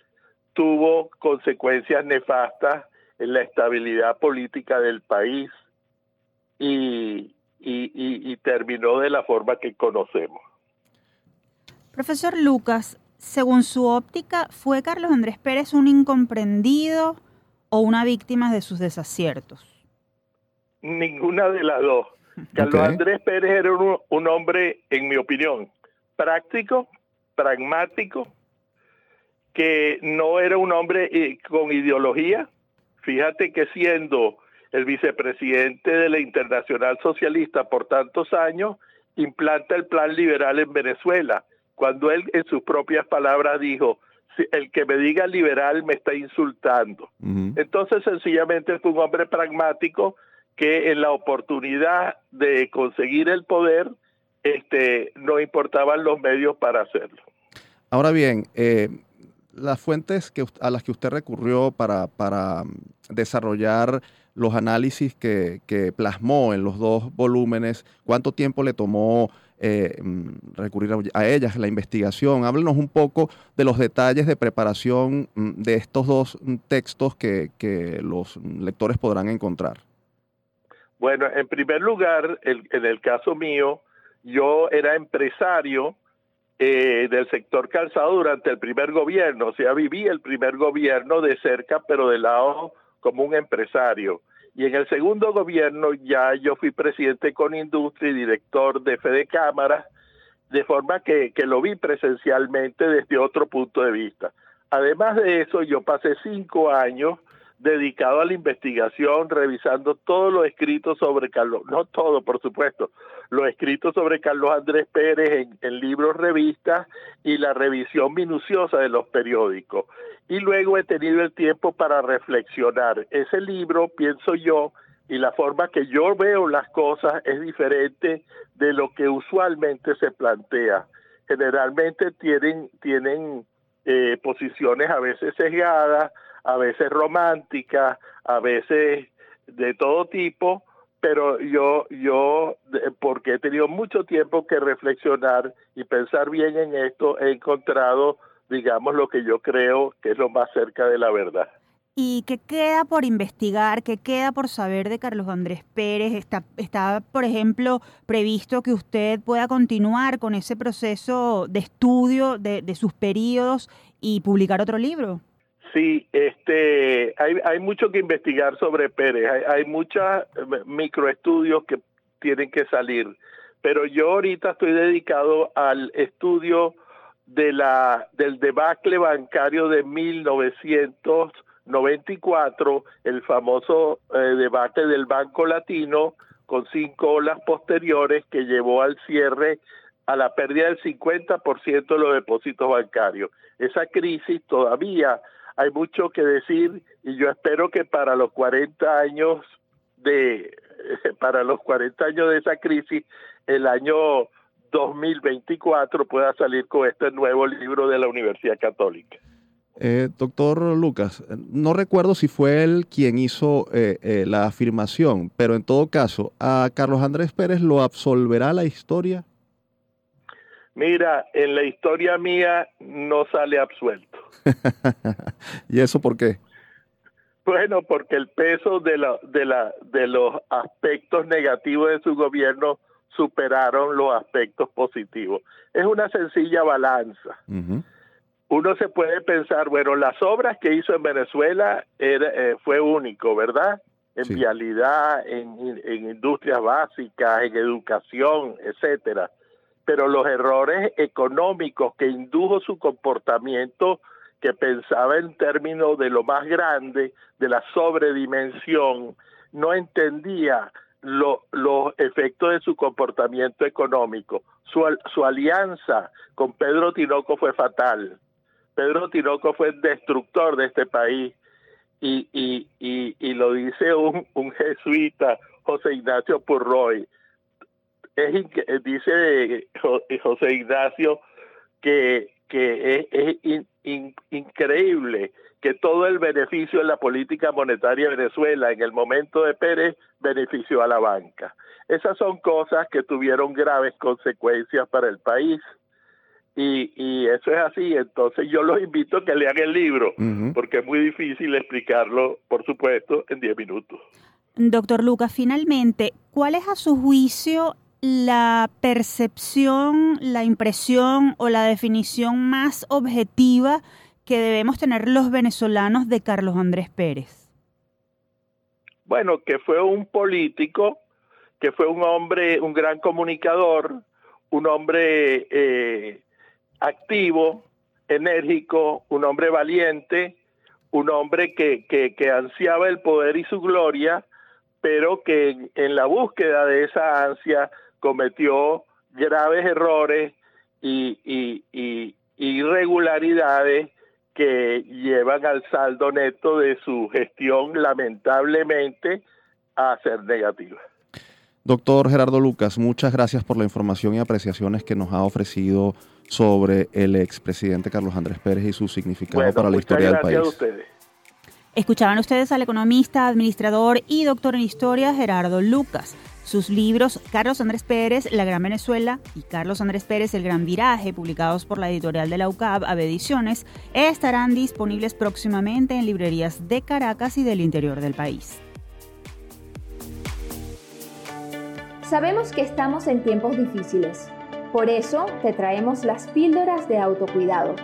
tuvo consecuencias nefastas en la estabilidad política del país y, y, y terminó de la forma que conocemos. Profesor Lucas, según su óptica, ¿fue Carlos Andrés Pérez un incomprendido o una víctima de sus desaciertos? Ninguna de las dos. Carlos Andrés Pérez era un, hombre, en mi opinión, práctico, pragmático, que no era un hombre eh, con ideología. Fíjate que siendo el vicepresidente de la Internacional Socialista por tantos años, implanta el plan liberal en Venezuela, cuando él en sus propias palabras dijo, el que me diga liberal me está insultando. Entonces sencillamente fue un hombre pragmático que en la oportunidad de conseguir el poder este, no importaban los medios para hacerlo. Ahora bien, eh, las fuentes que, a las que usted recurrió para, para mm, desarrollar los análisis que, que, plasmó en los dos volúmenes, cuánto tiempo le tomó eh, mm, recurrir a, ellas, la investigación. Háblenos un poco de los detalles de preparación mm, de estos dos textos que, que los lectores podrán encontrar. Bueno, en primer lugar, en el caso mío, yo era empresario eh, del sector calzado durante el primer gobierno, o sea, viví el primer gobierno de cerca, pero de lado como un empresario. Y en el segundo gobierno ya yo fui presidente con industria y director de Fede Cámara, de forma que, que lo vi presencialmente desde otro punto de vista. Además de eso, yo pasé cinco años dedicado a la investigación, revisando todo lo escrito sobre Carlos, no todo, por supuesto, lo escrito sobre Carlos Andrés Pérez en, libros, revistas y la revisión minuciosa de los periódicos. Y luego he tenido el tiempo para reflexionar. Ese libro, pienso yo, y la forma que yo veo las cosas es diferente de lo que usualmente se plantea. Generalmente tienen, tienen eh, posiciones a veces sesgadas, a veces románticas, a veces de todo tipo, pero yo, yo, porque he tenido mucho tiempo que reflexionar y pensar bien en esto, he encontrado, digamos, lo que yo creo que es lo más cerca de la verdad. ¿Y qué queda por investigar? ¿Qué queda por saber de Carlos Andrés Pérez? ¿Está, está, por ejemplo, previsto que usted pueda continuar con ese proceso de estudio de, de sus periodos y publicar otro libro? Sí, este, hay, hay mucho que investigar sobre Pérez, hay, hay muchos eh, microestudios que tienen que salir, pero yo ahorita estoy dedicado al estudio de la, del debacle bancario de 1994, el famoso eh, debate del Banco Latino con cinco olas posteriores que llevó al cierre a la pérdida del 50% de los depósitos bancarios. Esa crisis todavía hay mucho que decir y yo espero que para los 40 años de para los 40 años de esa crisis el año 2024 pueda salir con este nuevo libro de la Universidad Católica. Eh, doctor Lucas, no recuerdo si fue él quien hizo eh, eh, la afirmación, pero en todo caso, ¿a Carlos Andrés Pérez lo absolverá la historia? Mira, en la historia mía no sale absuelto. ¿Y eso por qué? Bueno, porque el peso de, la, de, la, de los aspectos negativos de su gobierno superaron los aspectos positivos. Es una sencilla balanza. Uno se puede pensar, bueno, las obras que hizo en Venezuela eh, fue único, ¿verdad? En vialidad, en, en industrias básicas, en educación, etcétera pero los errores económicos que indujo su comportamiento, que pensaba en términos de lo más grande, de la sobredimensión, no entendía los efectos de su comportamiento económico. Su, su alianza con Pedro Tinoco fue fatal. Pedro Tinoco fue el destructor de este país y, y, y, y lo dice un, un jesuita, José Ignacio Purroy es, eh, dice José Ignacio que, que es, increíble que todo el beneficio en la política monetaria de Venezuela en el momento de Pérez benefició a la banca. Esas son cosas que tuvieron graves consecuencias para el país. Y, y eso es así, entonces yo los invito a que lean el libro, porque es muy difícil explicarlo, por supuesto, en 10 minutos. Doctor Lucas, finalmente, ¿cuál es a su juicio la percepción, la impresión o la definición más objetiva que debemos tener los venezolanos de Carlos Andrés Pérez? Bueno, que fue un político, que fue un hombre, un gran comunicador, un hombre eh, activo, enérgico, un hombre valiente, un hombre que, que, ansiaba el poder y su gloria, pero que en la búsqueda de esa ansia cometió graves errores y, irregularidades que llevan al saldo neto de su gestión lamentablemente a ser negativa. Doctor Gerardo Lucas, muchas gracias por la información y apreciaciones que nos ha ofrecido sobre el expresidente Carlos Andrés Pérez y su significado para la historia del país. A ustedes. Escuchaban ustedes al economista, administrador y doctor en historia Gerardo Lucas. Sus libros Carlos Andrés Pérez, La Gran Venezuela y Carlos Andrés Pérez, El Gran Viraje, publicados por la editorial de la UCAB, Ave Ediciones, estarán disponibles próximamente en librerías de Caracas y del interior del país. Sabemos que estamos en tiempos difíciles. Por eso te traemos las píldoras de autocuidado,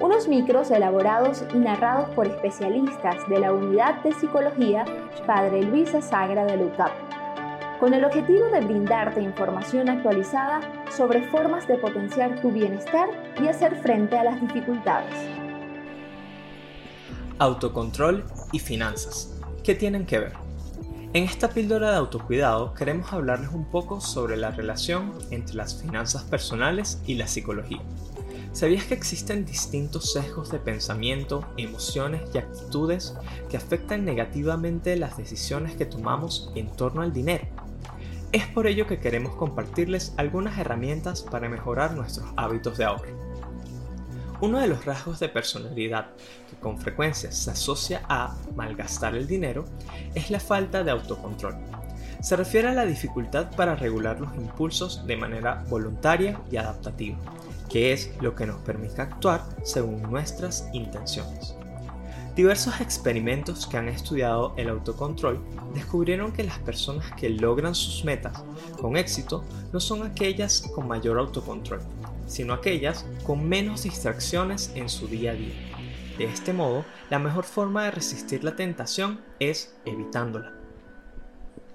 unos micros elaborados y narrados por especialistas de la Unidad de Psicología Padre Luisa Sagra de la UCAP con el objetivo de brindarte información actualizada sobre formas de potenciar tu bienestar y hacer frente a las dificultades. autocontrol y finanzas. ¿Qué tienen que ver? En esta píldora de autocuidado queremos hablarles un poco sobre la relación entre las finanzas personales y la psicología. ¿Sabías que existen distintos sesgos de pensamiento, emociones y actitudes que afectan negativamente las decisiones que tomamos en torno al dinero? Es por ello que queremos compartirles algunas herramientas para mejorar nuestros hábitos de ahorro. Uno de los rasgos de personalidad que con frecuencia se asocia a malgastar el dinero es la falta de autocontrol. Se refiere a la dificultad para regular los impulsos de manera voluntaria y adaptativa, que es lo que nos permite actuar según nuestras intenciones. Diversos experimentos que han estudiado el autocontrol descubrieron que las personas que logran sus metas con éxito no son aquellas con mayor autocontrol, sino aquellas con menos distracciones en su día a día. De este modo, la mejor forma de resistir la tentación es evitándola.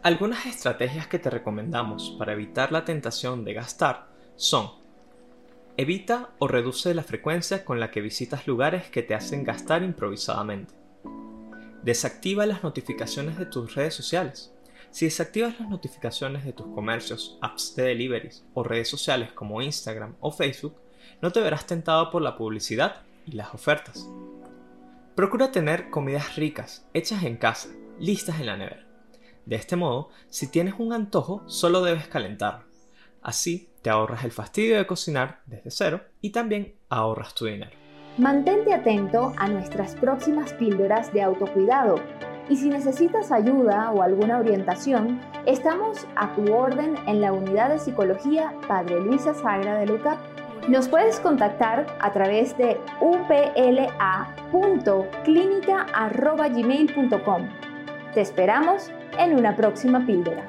Algunas estrategias que te recomendamos para evitar la tentación de gastar son Evita o reduce la frecuencia con la que visitas lugares que te hacen gastar improvisadamente. Desactiva las notificaciones de tus redes sociales. Si desactivas las notificaciones de tus comercios, apps de deliveries o redes sociales como Instagram o Facebook, no te verás tentado por la publicidad y las ofertas. Procura tener comidas ricas, hechas en casa, listas en la nevera. De este modo, si tienes un antojo, solo debes calentarlo. Así te ahorras el fastidio de cocinar desde cero y también ahorras tu dinero. Mantente atento a nuestras próximas píldoras de autocuidado y si necesitas ayuda o alguna orientación, estamos a tu orden en la unidad de psicología Padre Luisa Sagra de Lucap. Nos puedes contactar a través de upla.clinica.gmail.com. Te esperamos en una próxima píldora.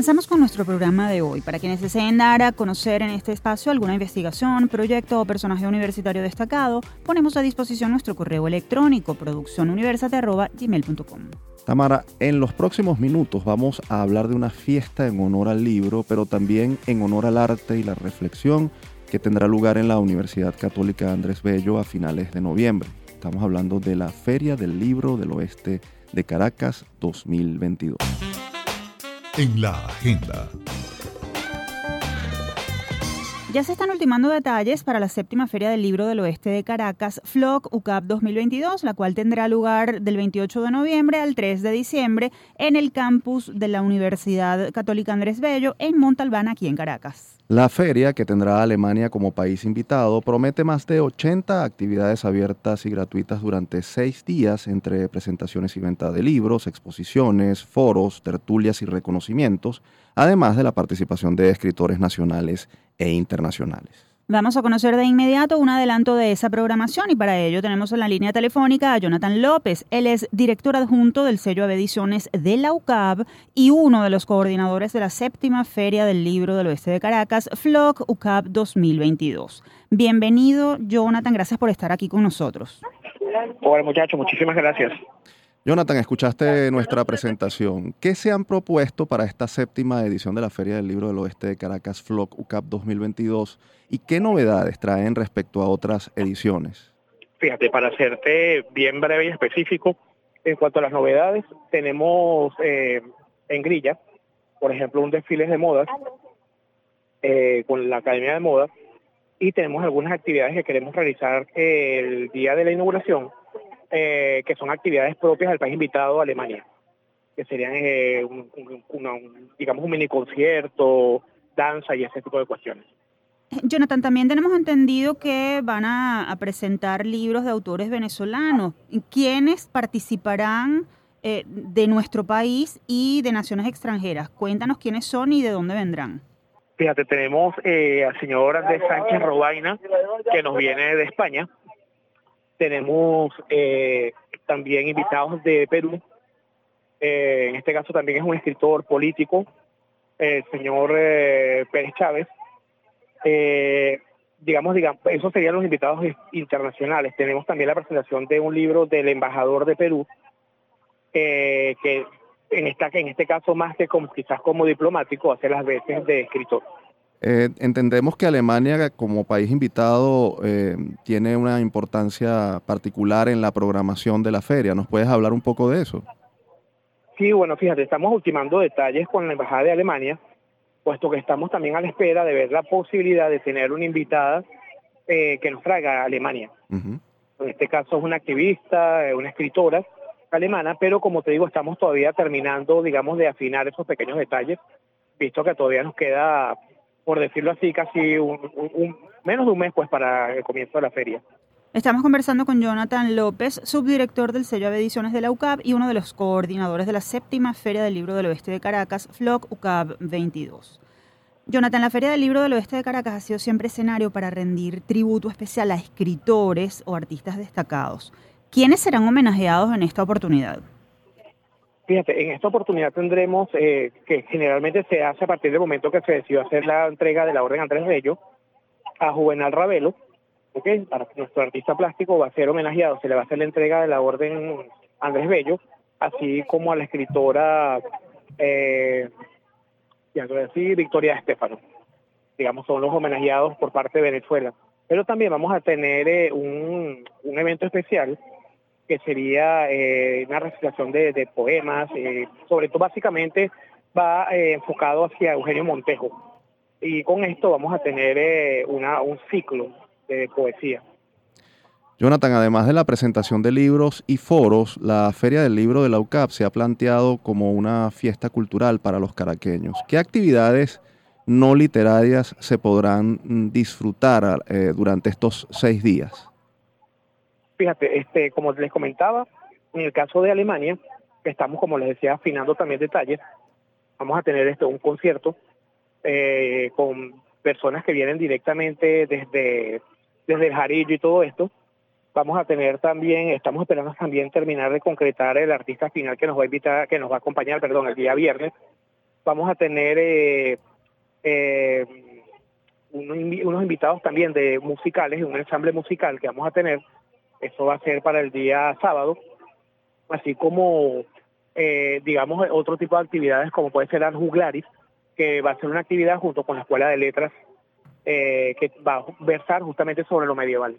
Avanzamos con nuestro programa de hoy. Para quienes deseen dar a conocer en este espacio alguna investigación, proyecto o personaje universitario destacado, ponemos a disposición nuestro correo electrónico producciónuniversate.gmail.com. Tamara, en los próximos minutos vamos a hablar de una fiesta en honor al libro, pero también en honor al arte y la reflexión que tendrá lugar en la Universidad Católica Andrés Bello a finales de noviembre. Estamos hablando de la Feria del Libro del Oeste de Caracas 2022 en la agenda. Ya se están ultimando detalles para la séptima Feria del Libro del Oeste de Caracas, FLOC UCAP 2022, la cual tendrá lugar del 28 de noviembre al 3 de diciembre en el campus de la Universidad Católica Andrés Bello en Montalbán, aquí en Caracas. La feria, que tendrá Alemania como país invitado, promete más de 80 actividades abiertas y gratuitas durante seis días entre presentaciones y venta de libros, exposiciones, foros, tertulias y reconocimientos, además de la participación de escritores nacionales e internacionales. Vamos a conocer de inmediato un adelanto de esa programación y para ello tenemos en la línea telefónica a Jonathan López. Él es director adjunto del sello de ediciones de la UCAB y uno de los coordinadores de la séptima Feria del Libro del Oeste de Caracas, FLOC UCAB 2022. Bienvenido, Jonathan, gracias por estar aquí con nosotros. Hola muchachos, muchísimas gracias. Jonathan, escuchaste nuestra presentación. ¿Qué se han propuesto para esta séptima edición de la Feria del Libro del Oeste de Caracas FLOC UCAP 2022 y qué novedades traen respecto a otras ediciones? Fíjate, para hacerte bien breve y específico, en cuanto a las novedades, tenemos eh, en Grilla, por ejemplo, un desfile de modas eh, con la Academia de Moda y tenemos algunas actividades que queremos realizar el día de la inauguración eh, que son actividades propias del país invitado, Alemania, que serían, eh, un, digamos, un mini concierto, danza y ese tipo de cuestiones. Jonathan, también tenemos entendido que van a, presentar libros de autores venezolanos. ¿Quiénes participarán eh, de nuestro país y de naciones extranjeras? Cuéntanos quiénes son y de dónde vendrán. Fíjate, tenemos al señor Andrés Sánchez Robaina, que nos viene de España, tenemos eh, también invitados de Perú. Eh, en este caso también es un escritor político, el señor eh, Pérez Chávez. digamos, digamos, esos serían los invitados internacionales. Tenemos también la presentación de un libro del embajador de Perú, que en, esta, en este caso más que como, quizás como diplomático, hace las veces de escritor. Eh, entendemos que Alemania como país invitado eh, tiene una importancia particular en la programación de la feria. ¿Nos puedes hablar un poco de eso? Sí, bueno, fíjate, estamos ultimando detalles con la Embajada de Alemania, puesto que estamos también a la espera de ver la posibilidad de tener una invitada eh, que nos traiga a Alemania. En este caso es una activista, una escritora alemana, pero como te digo, estamos todavía terminando, digamos, de afinar esos pequeños detalles, visto que todavía nos queda por decirlo así, casi un, menos de un mes pues para el comienzo de la feria. Estamos conversando con Jonathan López, subdirector del sello de ediciones de la UCAP y uno de los coordinadores de la séptima Feria del Libro del Oeste de Caracas, FLOC UCAP 22. Jonathan, la Feria del Libro del Oeste de Caracas ha sido siempre escenario para rendir tributo especial a escritores o artistas destacados. ¿Quiénes serán homenajeados en esta oportunidad? Fíjate, en esta oportunidad tendremos, eh, que generalmente se hace a partir del momento que se decidió hacer la entrega de la Orden Andrés Bello, a Juvenal Ravelo, ¿okay? para nuestro artista plástico va a ser homenajeado, se le va a hacer la entrega de la Orden Andrés Bello, así como a la escritora, eh, ya Victoria Estefano. Digamos, son los homenajeados por parte de Venezuela. Pero también vamos a tener eh, un evento especial que sería eh, una recitación de, poemas, eh, sobre todo básicamente va eh, enfocado hacia Eugenio Montejo. Y con esto vamos a tener una, un ciclo de poesía. Jonathan, además de la presentación de libros y foros, la Feria del Libro de la UCAP se ha planteado como una fiesta cultural para los caraqueños. ¿Qué actividades no literarias se podrán mm, disfrutar durante estos seis días? Fíjate, este, como les comentaba, en el caso de Alemania, estamos, como les decía, afinando también detalles. Vamos a tener este, un concierto eh, con personas que vienen directamente desde, desde el Jarillo y todo esto. Vamos a tener también, estamos esperando también terminar de concretar el artista final que nos va a invitar, que nos va a acompañar, perdón, el día viernes. Vamos a tener eh, eh, unos invitados también de musicales, un ensamble musical que vamos a tener eso va a ser para el día sábado, así como, eh, digamos, otro tipo de actividades como puede ser Juglaris, que va a ser una actividad junto con la Escuela de Letras eh, que va a versar justamente sobre lo medieval.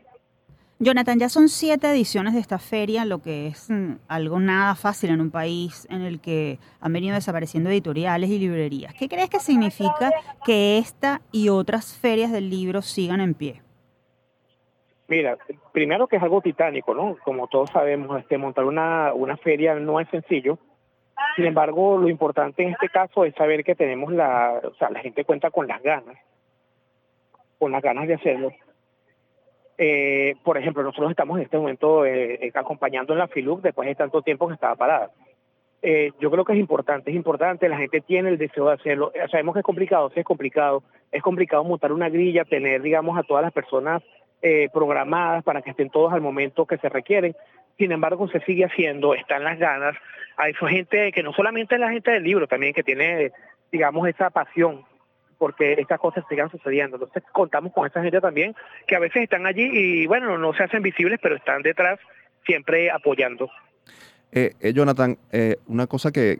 Jonathan, ya son siete ediciones de esta feria, lo que es mm, algo nada fácil en un país en el que han venido desapareciendo editoriales y librerías. ¿Qué crees que significa que esta y otras ferias del libro sigan en pie? Mira, primero que es algo titánico, ¿no? Como todos sabemos, este, montar una, una feria no es sencillo. Sin embargo, lo importante en este caso es saber que tenemos la, o sea, la gente cuenta con las ganas, con las ganas de hacerlo. Eh, por ejemplo, nosotros estamos en este momento eh, eh, acompañando en la FILUC después de tanto tiempo que estaba parada. yo creo que es importante, es importante, la gente tiene el deseo de hacerlo. Sabemos que es complicado, sí es complicado. Es complicado montar una grilla, tener, digamos, a todas las personas eh, programadas para que estén todos al momento que se requieren. Sin embargo, se sigue haciendo, están las ganas. Hay gente que no solamente es la gente del libro, también que tiene, digamos, esa pasión porque estas cosas sigan sucediendo. Entonces contamos con esa gente también que a veces están allí y bueno, no se hacen visibles, pero están detrás siempre apoyando. Eh, eh, Jonathan, eh, una cosa que,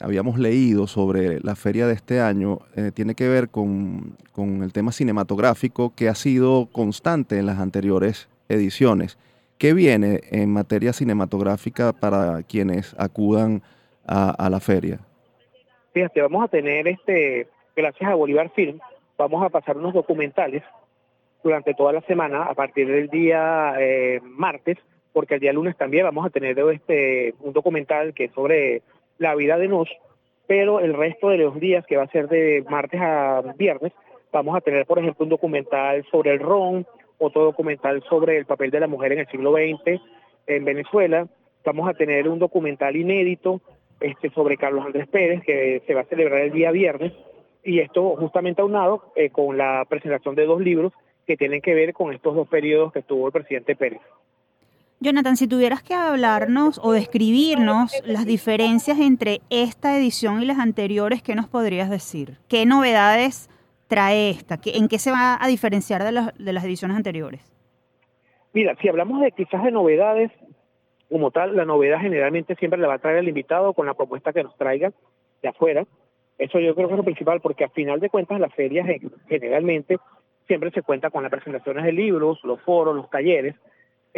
habíamos leído sobre la feria de este año tiene que ver con, el tema cinematográfico que ha sido constante en las anteriores ediciones. ¿Qué viene en materia cinematográfica para quienes acudan a, la feria? Fíjate, vamos a tener, este, gracias a Bolívar Film, vamos a pasar unos documentales durante toda la semana a partir del día martes porque el día lunes también vamos a tener este un documental que es sobre la vida de Nos, pero el resto de los días, que va a ser de martes a viernes, vamos a tener, por ejemplo, un documental sobre el ron, otro documental sobre el papel de la mujer en el siglo XX en Venezuela, vamos a tener un documental inédito este, sobre Carlos Andrés Pérez, que se va a celebrar el día viernes, y esto justamente aunado eh, con la presentación de dos libros que tienen que ver con estos dos periodos que estuvo el presidente Pérez. Jonathan, si tuvieras que hablarnos o describirnos las diferencias entre esta edición y las anteriores, ¿qué nos podrías decir? ¿Qué novedades trae esta? ¿En qué se va a diferenciar de, las ediciones anteriores? Mira, si hablamos de quizás de novedades, como tal, la novedad generalmente siempre le va a traer el invitado con la propuesta que nos traiga de afuera. Eso yo creo que es lo principal, porque a final de cuentas las ferias generalmente siempre se cuenta con las presentaciones de libros, los foros, los talleres,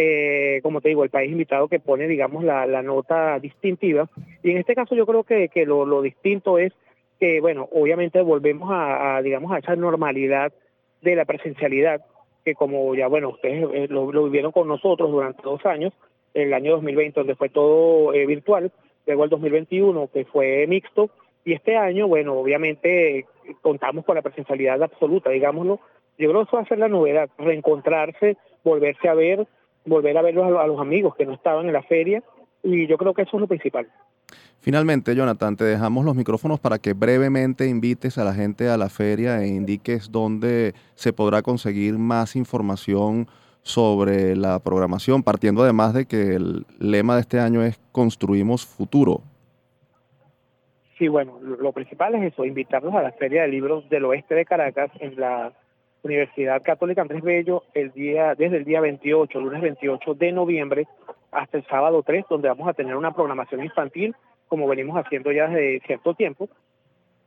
eh, como te digo, el país invitado que pone, digamos, la, nota distintiva. Y en este caso yo creo que, lo, distinto es que, bueno, obviamente volvemos a, digamos, a esa normalidad de la presencialidad, que como ya, bueno, ustedes eh, lo, vivieron con nosotros durante dos años, el año 2020 donde fue todo eh, virtual, luego el 2021 que fue mixto, y este año, bueno, obviamente contamos con la presencialidad absoluta, digámoslo, yo creo que eso va a ser la novedad, reencontrarse, volverse a ver, volver a ver a, los amigos que no estaban en la feria y yo creo que eso es lo principal. Finalmente, Jonathan, te dejamos los micrófonos para que brevemente invites a la gente a la feria e indiques dónde se podrá conseguir más información sobre la programación, partiendo además de que el lema de este año es Construimos Futuro. Sí, bueno, lo principal es eso, invitarlos a la Feria de Libros del Oeste de Caracas en la Universidad Católica Andrés Bello el día, desde el día 28, lunes 28 de noviembre, hasta el sábado 3, donde vamos a tener una programación infantil, como venimos haciendo ya desde cierto tiempo.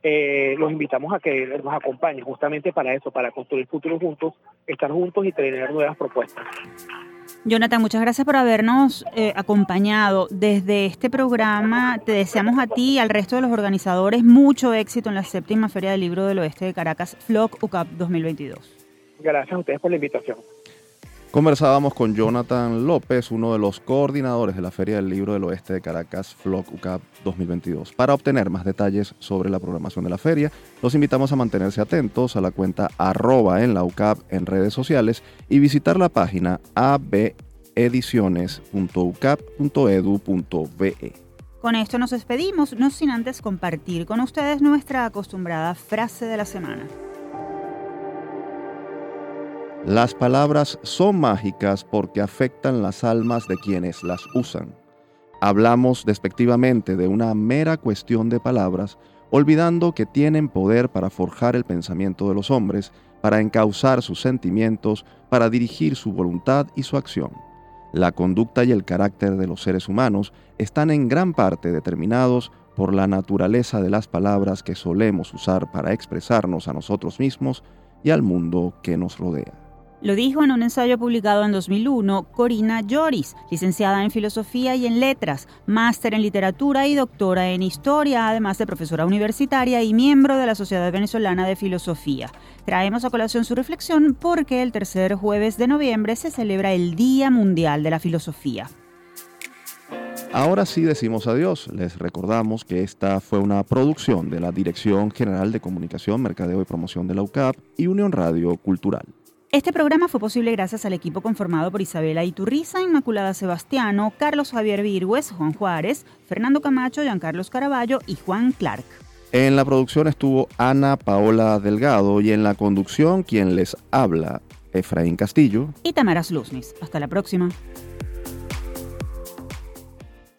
Eh, los invitamos a que nos acompañen justamente para eso, para construir futuros juntos, estar juntos y tener nuevas propuestas. Jonathan, muchas gracias por habernos eh, acompañado desde este programa. Te deseamos a ti y al resto de los organizadores mucho éxito en la séptima Feria del Libro del Oeste de Caracas, FLOC UCAP 2022. Gracias a ustedes por la invitación. Conversábamos con Jonathan López, uno de los coordinadores de la Feria del Libro del Oeste de Caracas, FLOC UCAP 2022. Para obtener más detalles sobre la programación de la feria, los invitamos a mantenerse atentos a la cuenta arroba en la UCAP en redes sociales y visitar la página abediciones.ucap.edu.be. Con esto nos despedimos, no sin antes compartir con ustedes nuestra acostumbrada frase de la semana. Las palabras son mágicas porque afectan las almas de quienes las usan. Hablamos despectivamente de una mera cuestión de palabras, olvidando que tienen poder para forjar el pensamiento de los hombres, para encauzar sus sentimientos, para dirigir su voluntad y su acción. La conducta y el carácter de los seres humanos están en gran parte determinados por la naturaleza de las palabras que solemos usar para expresarnos a nosotros mismos y al mundo que nos rodea. Lo dijo en un ensayo publicado en 2001 Corina Lloris, licenciada en Filosofía y en Letras, máster en Literatura y doctora en Historia, además de profesora universitaria y miembro de la Sociedad Venezolana de Filosofía. Traemos a colación su reflexión porque el tercer jueves de noviembre se celebra el Día Mundial de la Filosofía. Ahora sí decimos adiós. Les recordamos que esta fue una producción de la Dirección General de Comunicación, Mercadeo y Promoción de la UCAP y Unión Radio Cultural. Este programa fue posible gracias al equipo conformado por Isabela Iturriza, Inmaculada Sebastiano, Carlos Javier Virgües, Juan Juárez, Fernando Camacho, Giancarlos Caraballo y Juan Clark. En la producción estuvo Ana Paola Delgado y en la conducción quien les habla, Efraín Castillo y Tamara Luznis. Hasta la próxima.